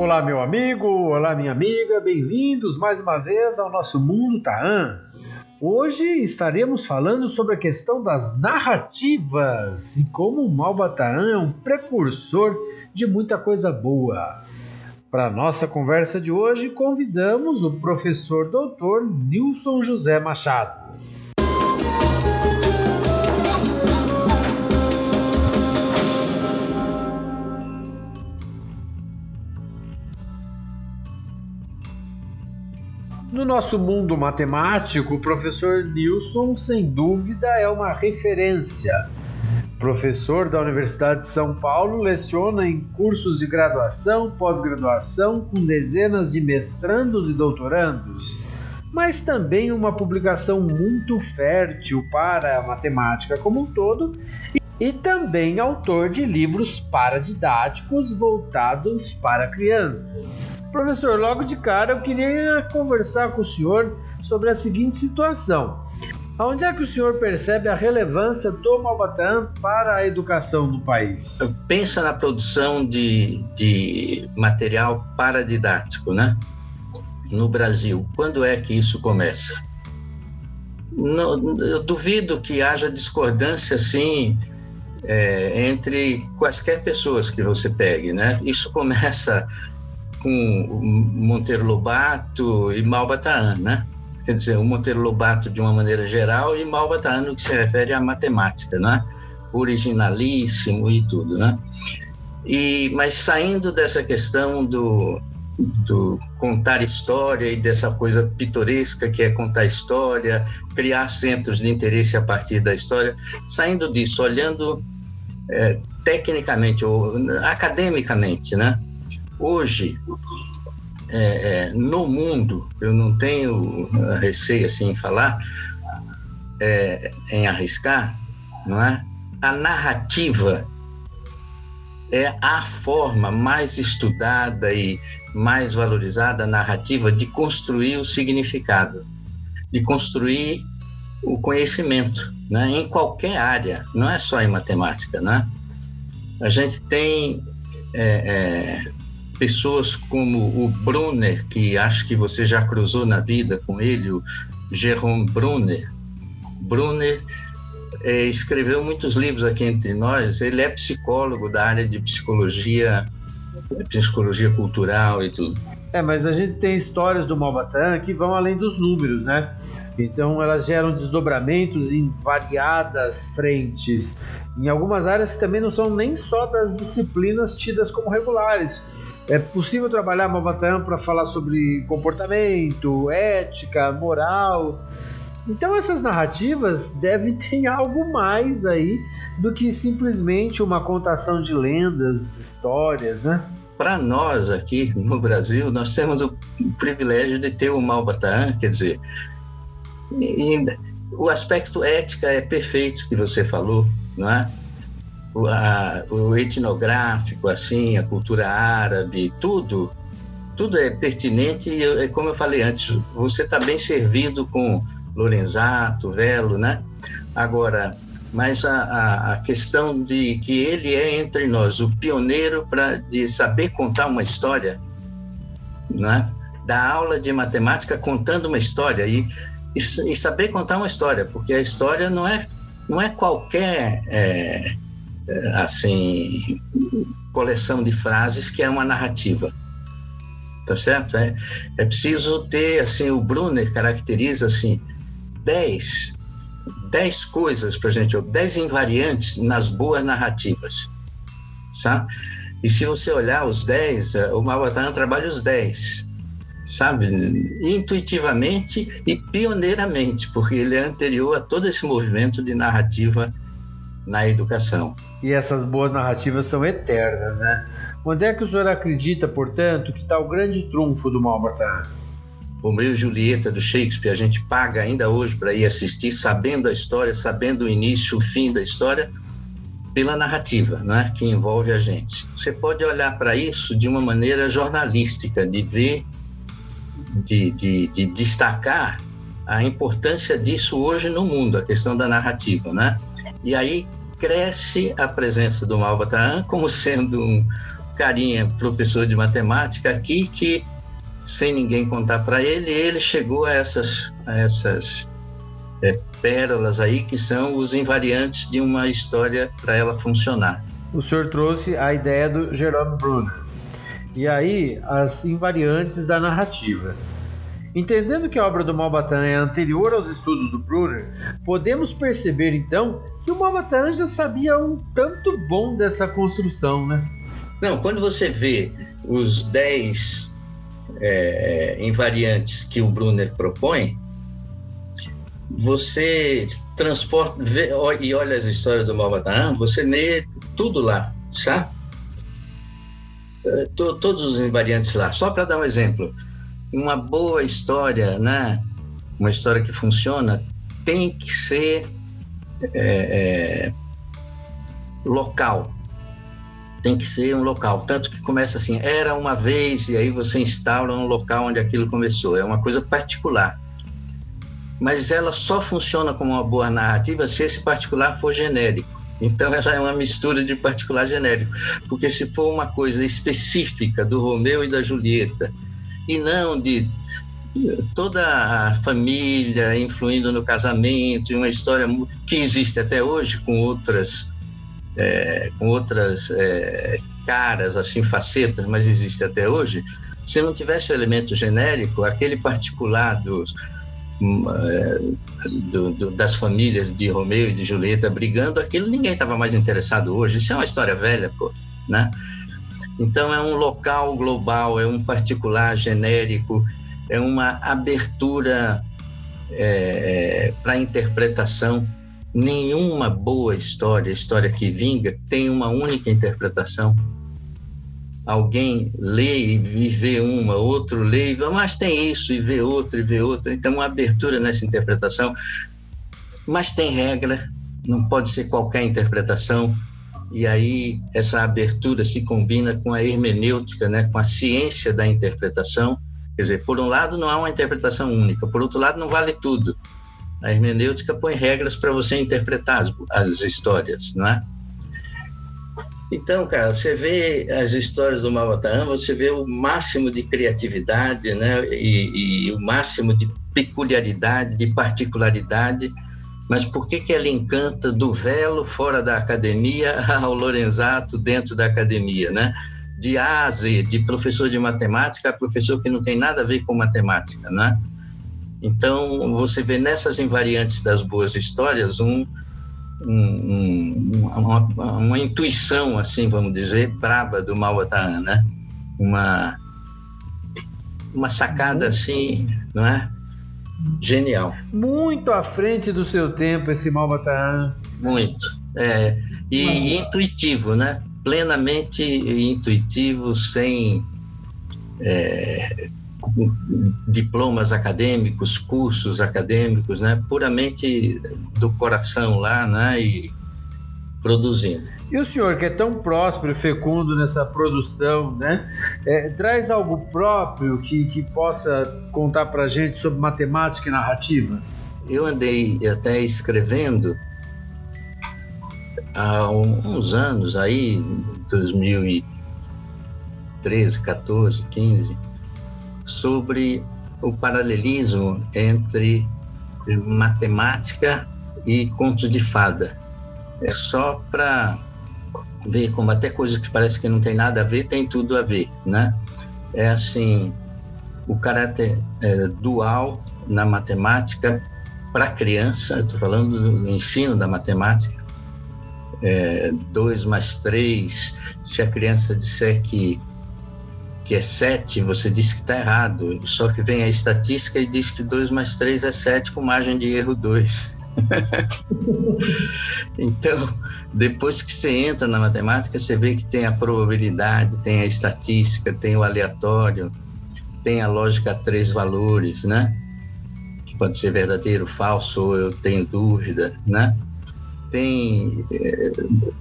Olá, meu amigo, olá, minha amiga, bem-vindos mais uma vez ao nosso Mundo Taan. Hoje estaremos falando sobre a questão das narrativas e como o Malbataan é um precursor de muita coisa boa. Para a nossa conversa de hoje, convidamos o professor doutor Nilson José Machado. No nosso mundo matemático, o professor Nilson, sem dúvida, é uma referência. Professor da Universidade de São Paulo, leciona em cursos de graduação, pós-graduação, com dezenas de mestrandos e doutorandos, mas também uma publicação muito fértil para a matemática como um todo e também autor de livros paradidáticos voltados para crianças. Professor, logo de cara eu queria conversar com o senhor sobre a seguinte situação. Onde é que o senhor percebe a relevância do Malbatã para a educação do país? Pensa na produção de, de material paradidático, né? No Brasil, quando é que isso começa? eu duvido que haja discordância assim é, entre quaisquer pessoas que você pegue, né? Isso começa com Monteiro Lobato e Malbataan, né? Quer dizer, o Monteiro Lobato de uma maneira geral e Malbataan no que se refere à matemática, né? Originalíssimo e tudo, né? E, mas saindo dessa questão do, do contar história e dessa coisa pitoresca que é contar história, criar centros de interesse a partir da história. Saindo disso, olhando é, tecnicamente ou academicamente, né? Hoje, é, é, no mundo, eu não tenho receio assim em falar, é, em arriscar, não é? A narrativa é a forma mais estudada e mais valorizada narrativa de construir o significado, de construir o conhecimento, né? em qualquer área, não é só em matemática. Né? A gente tem é, é, pessoas como o Brunner, que acho que você já cruzou na vida com ele, o Jerome Brunner. Brunner é, escreveu muitos livros aqui entre nós, ele é psicólogo da área de psicologia psicologia cultural e tudo. É, mas a gente tem histórias do Malbatã que vão além dos números, né? Então elas geram desdobramentos em variadas frentes, em algumas áreas que também não são nem só das disciplinas tidas como regulares. É possível trabalhar Malbatã para falar sobre comportamento, ética, moral. Então essas narrativas devem ter algo mais aí do que simplesmente uma contação de lendas, histórias, né? Para nós aqui no Brasil, nós temos o privilégio de ter o Malbatã, quer dizer, o aspecto ética é perfeito que você falou, não é? O, a, o etnográfico, assim, a cultura árabe, tudo, tudo é pertinente e, é como eu falei antes, você está bem servido com Lorenzato, Velo, né? Agora, mas a, a, a, questão de que ele é entre nós o pioneiro para de saber contar uma história, né? Da aula de matemática contando uma história e, e, e, saber contar uma história, porque a história não é não é qualquer é, é, assim coleção de frases que é uma narrativa, tá certo? É, é preciso ter assim o Brunner caracteriza assim dez 10 coisas para gente, 10 invariantes nas boas narrativas, sabe? E se você olhar os 10, eh, o Malbatana trabalha os 10, sabe? Intuitivamente e pioneiramente, porque ele é anterior a todo esse movimento de narrativa na educação. E essas boas narrativas são eternas, né? Onde é que o senhor acredita, portanto, que está o grande trunfo do Malbatana? Romeu e Julieta do Shakespeare, a gente paga ainda hoje para ir assistir, sabendo a história, sabendo o início, o fim da história, pela narrativa, né, que envolve a gente. Você pode olhar para isso de uma maneira jornalística, de ver, de, de, de, destacar a importância disso hoje no mundo, a questão da narrativa, né? E aí cresce a presença do Malbataan como sendo um carinha, professor de matemática aqui, que sem ninguém contar para ele, ele chegou a essas, a essas é, pérolas aí que são os invariantes de uma história para ela funcionar. O senhor trouxe a ideia do Jerome Brunner. E aí, as invariantes da narrativa. Entendendo que a obra do Malbatan é anterior aos estudos do Brunner, podemos perceber então que o Malbatan já sabia um tanto bom dessa construção, né? Não, quando você vê os 10 é, invariantes que o Brunner propõe, você transporta vê, e olha as histórias do Malbatan, você lê tudo lá, sabe? É, todos os invariantes lá. Só para dar um exemplo, uma boa história, né? Uma história que funciona tem que ser é, é, local. Tem que ser um local. Tanto que começa assim, era uma vez, e aí você instala um local onde aquilo começou. É uma coisa particular. Mas ela só funciona como uma boa narrativa se esse particular for genérico. Então ela é uma mistura de particular genérico. Porque se for uma coisa específica do Romeu e da Julieta, e não de toda a família influindo no casamento, e uma história que existe até hoje com outras é, com outras é, caras, assim, facetas, mas existe até hoje, se não tivesse o elemento genérico, aquele particular dos, é, do, do, das famílias de Romeu e de Julieta brigando, aquilo ninguém estava mais interessado hoje. Isso é uma história velha, pô, né? Então é um local global, é um particular genérico, é uma abertura é, é para interpretação. Nenhuma boa história, história que vinga, tem uma única interpretação alguém lê e vê uma, outro lê, mas tem isso e vê outro e vê outro. Então, uma abertura nessa interpretação, mas tem regra, não pode ser qualquer interpretação. E aí essa abertura se combina com a hermenêutica, né, com a ciência da interpretação. Quer dizer, por um lado não há uma interpretação única, por outro lado não vale tudo. A hermenêutica põe regras para você interpretar as, as histórias, não é? Então, cara, você vê as histórias do Mavatarã, você vê o máximo de criatividade, né? E, e, o máximo de peculiaridade, de particularidade. Mas por que, que ela encanta do velo fora da academia ao Lorenzato dentro da academia, né? De A de professor de matemática a professor que não tem nada a ver com matemática, né? Então, você vê nessas invariantes das boas histórias um, um, um, uma, uma, intuição, assim, vamos dizer, braba do Mauataan, né? Uma, uma sacada, assim, não é? Genial. Muito à frente do seu tempo esse Mauataan. Muito. É, e, e intuitivo, né? Plenamente intuitivo, sem... É, diplomas acadêmicos, cursos acadêmicos, né, puramente do coração lá, né, e produzindo. E o senhor, que é tão próspero e fecundo nessa produção, né, é, traz algo próprio que, que possa contar para gente sobre matemática e narrativa? Eu andei até escrevendo há uns anos aí, 2013, 14, 15, sobre o paralelismo entre matemática e contos de fada. É só para ver como até coisas que parece que não tem nada a ver, tem tudo a ver, né? É assim, o caráter é, dual na matemática para criança, estou falando do ensino da matemática, é, dois mais três, se a criança disser que que é 7, você diz que está errado. Só que vem a estatística e diz que 2 mais 3 é 7 com margem de erro 2. então, depois que você entra na matemática, você vê que tem a probabilidade, tem a estatística, tem o aleatório, tem a lógica a três valores, né? Que pode ser verdadeiro, falso, ou eu tenho dúvida, né? Tem, é,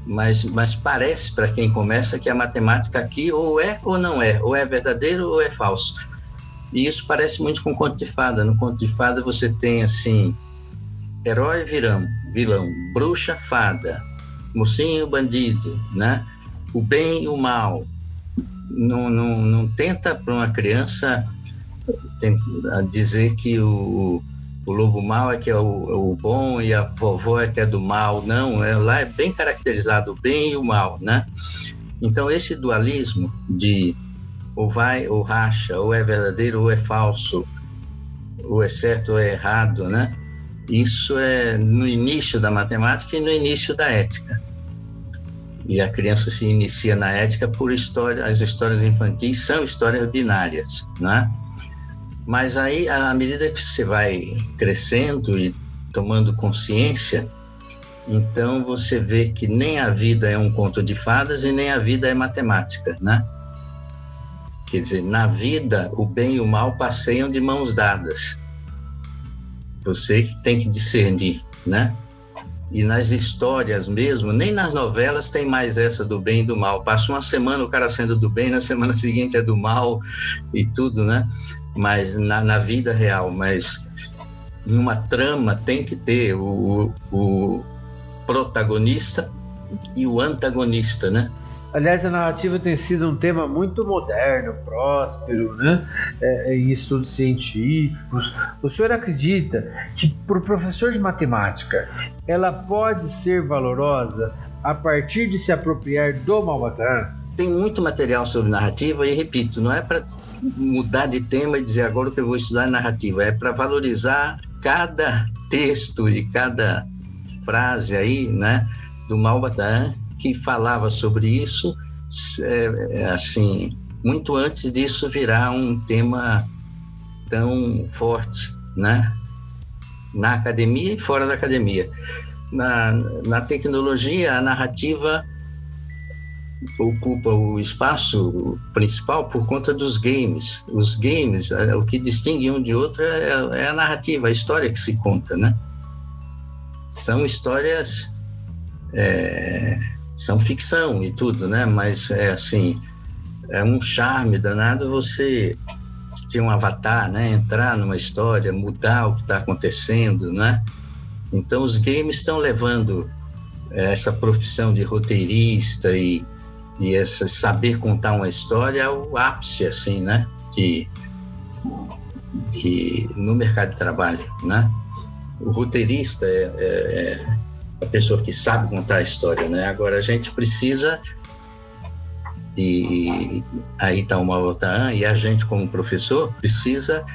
mas, mas parece para quem começa que a matemática aqui ou é ou não é, ou é verdadeiro ou é falso. E isso parece muito com conto de fada. No conto de fada você tem assim, herói virão, vilão, bruxa, fada, mocinho, bandido, né? O bem e o mal, não, não, não tenta para uma criança dizer que o, o lobo mau é que é o, o, bom e a vovó é que é do mal. Não, é, lá é bem caracterizado o bem e o mal, né? Então, esse dualismo de ou vai ou racha, ou é verdadeiro ou é falso, ou é certo ou é errado, né? Isso é no início da matemática e no início da ética. E a criança se inicia na ética por história, as histórias infantis são histórias binárias, né? Mas aí, à medida que você vai crescendo e tomando consciência, então você vê que nem a vida é um conto de fadas e nem a vida é matemática, né? Quer dizer, na vida, o bem e o mal passeiam de mãos dadas. Você tem que discernir, né? E nas histórias mesmo, nem nas novelas tem mais essa do bem e do mal. Passa uma semana o cara sendo do bem, na semana seguinte é do mal e tudo, né? Mas na, na vida real, mas numa trama tem que ter o, o protagonista e o antagonista, né? Aliás, a narrativa tem sido um tema muito moderno, próspero, né? É, em estudos científicos. O senhor acredita que, para o professor de matemática, ela pode ser valorosa a partir de se apropriar do Malbatã? Tem muito material sobre narrativa e, repito, não é para mudar de tema e dizer agora que eu vou estudar é narrativa, é para valorizar cada texto e cada frase aí, né, do Malbatã que falava sobre isso, é, é, assim, muito antes disso virar um tema tão forte, né? Na academia e fora da academia. Na, na tecnologia, a narrativa ocupa o espaço principal por conta dos games. Os games, o que distingue um de outro é, é a narrativa, a história que se conta, né? São histórias é, são ficção e tudo, né? Mas é assim, é um charme danado você ter um avatar, né? Entrar numa história, mudar o que está acontecendo, né? Então os games estão levando é, essa profissão de roteirista e, e essa saber contar uma história ao ápice, assim, né? Que, que no mercado de trabalho, né? O roteirista é, é, é a pessoa que sabe contar a história, né? Agora a gente precisa e aí está uma outra e a gente como professor precisa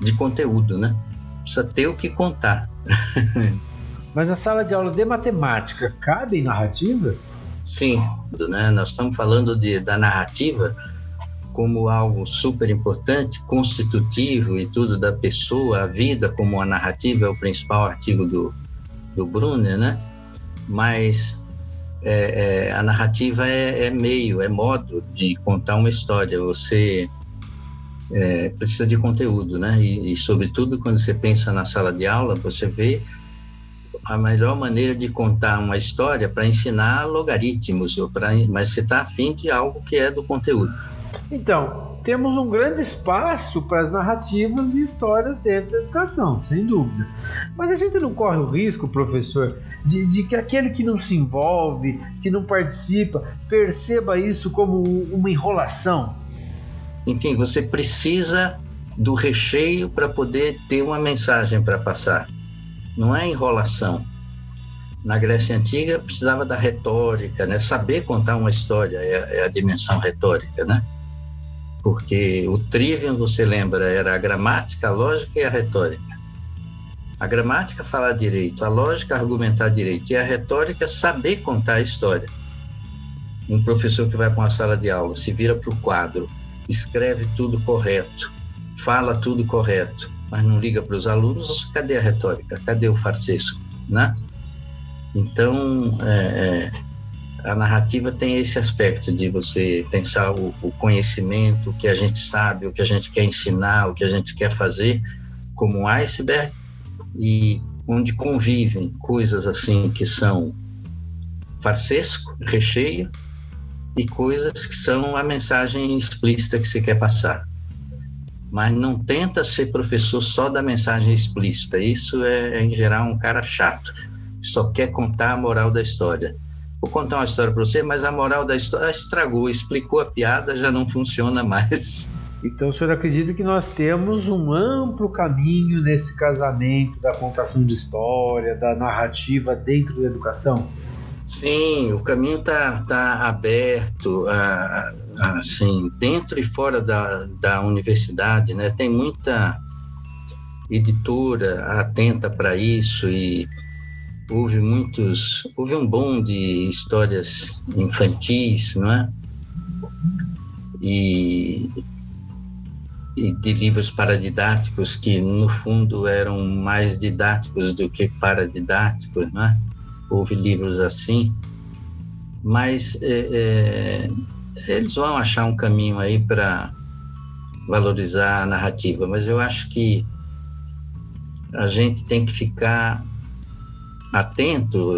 de conteúdo, né? Precisa ter o que contar. Mas a sala de aula de matemática cabe em narrativas? Sim, né? Nós estamos falando de, da narrativa como algo super importante, constitutivo e tudo da pessoa, a vida como uma narrativa é o principal artigo do, do Brunner, né? Mas é, é, a narrativa é, é, meio, é modo de contar uma história. Você é, precisa de conteúdo, né? E, e, sobretudo, quando você pensa na sala de aula, você vê a melhor maneira de contar uma história para ensinar logaritmos, ou pra, mas você está afim de algo que é do conteúdo. Então, temos um grande espaço para as narrativas e histórias dentro da educação, sem dúvida. Mas a gente não corre o risco, professor, de, de, que aquele que não se envolve, que não participa, perceba isso como uma enrolação? Enfim, você precisa do recheio para poder ter uma mensagem para passar. Não é enrolação. Na Grécia Antiga precisava da retórica, né? Saber contar uma história é, é a dimensão retórica, né? porque o trivium, você lembra, era a gramática, a lógica e a retórica. A gramática falar direito, a lógica argumentar direito e a retórica saber contar a história. Um professor que vai para uma sala de aula, se vira para o quadro, escreve tudo correto, fala tudo correto, mas não liga para os alunos, cadê a retórica? Cadê o farsesco? Né? Então, é, é a narrativa tem esse aspecto de você pensar o, o, conhecimento, o que a gente sabe, o que a gente quer ensinar, o que a gente quer fazer, como um iceberg, e onde convivem coisas assim que são farsesco, recheio, e coisas que são a mensagem explícita que você quer passar. Mas não tenta ser professor só da mensagem explícita. Isso é, em geral, um cara chato. Só quer contar a moral da história vou contar uma história para você, mas a moral da história estragou, explicou a piada, já não funciona mais. Então o senhor acredita que nós temos um amplo caminho nesse casamento da contação de história, da narrativa dentro da educação? Sim, o caminho está tá aberto, assim, dentro e fora da, da universidade, né? Tem muita editora atenta para isso e houve muitos, houve um bom de histórias infantis, não é? E, de livros paradidáticos que no fundo eram mais didáticos do que paradidáticos, não é? Houve livros assim, mas é, é, eles vão achar um caminho aí para valorizar a narrativa, mas eu acho que a gente tem que ficar atento,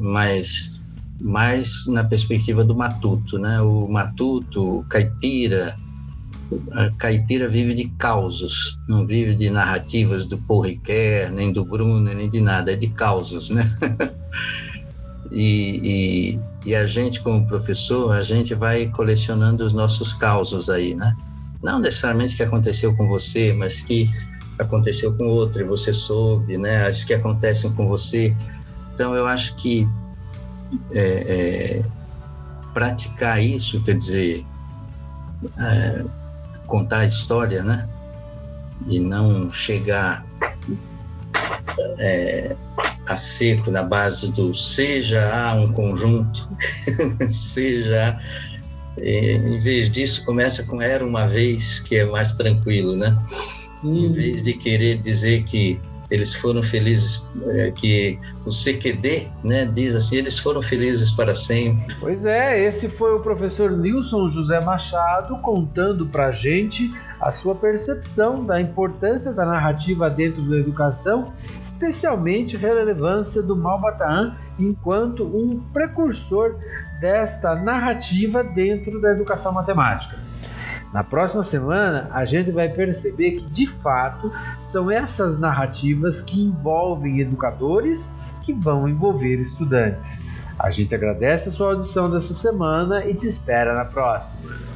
mas mais na perspectiva do matuto, né? O matuto, o caipira, a caipira vive de causos, não vive de narrativas do Paul Ricoeur, nem do Bruno, nem de nada, é de causos, né? e, e, e, a gente, como professor, a gente vai colecionando os nossos causos aí, né? Não necessariamente que aconteceu com você, mas que aconteceu com outro e você soube, né? As que acontecem com você. Então, eu acho que é, é, praticar isso, quer dizer, é, contar a história, né? E não chegar é, a seco na base do seja há um conjunto, seja em vez disso começa com era uma vez que é mais tranquilo, né? em vez de querer dizer que eles foram felizes, é, que o CQD né, diz assim, eles foram felizes para sempre. Pois é, esse foi o professor Nilson José Machado contando para gente a sua percepção da importância da narrativa dentro da educação, especialmente relevância do Malbataan enquanto um precursor desta narrativa dentro da educação matemática. Na próxima semana, a gente vai perceber que, de fato, são essas narrativas que envolvem educadores que vão envolver estudantes. A gente agradece a sua audição dessa semana e te espera na próxima.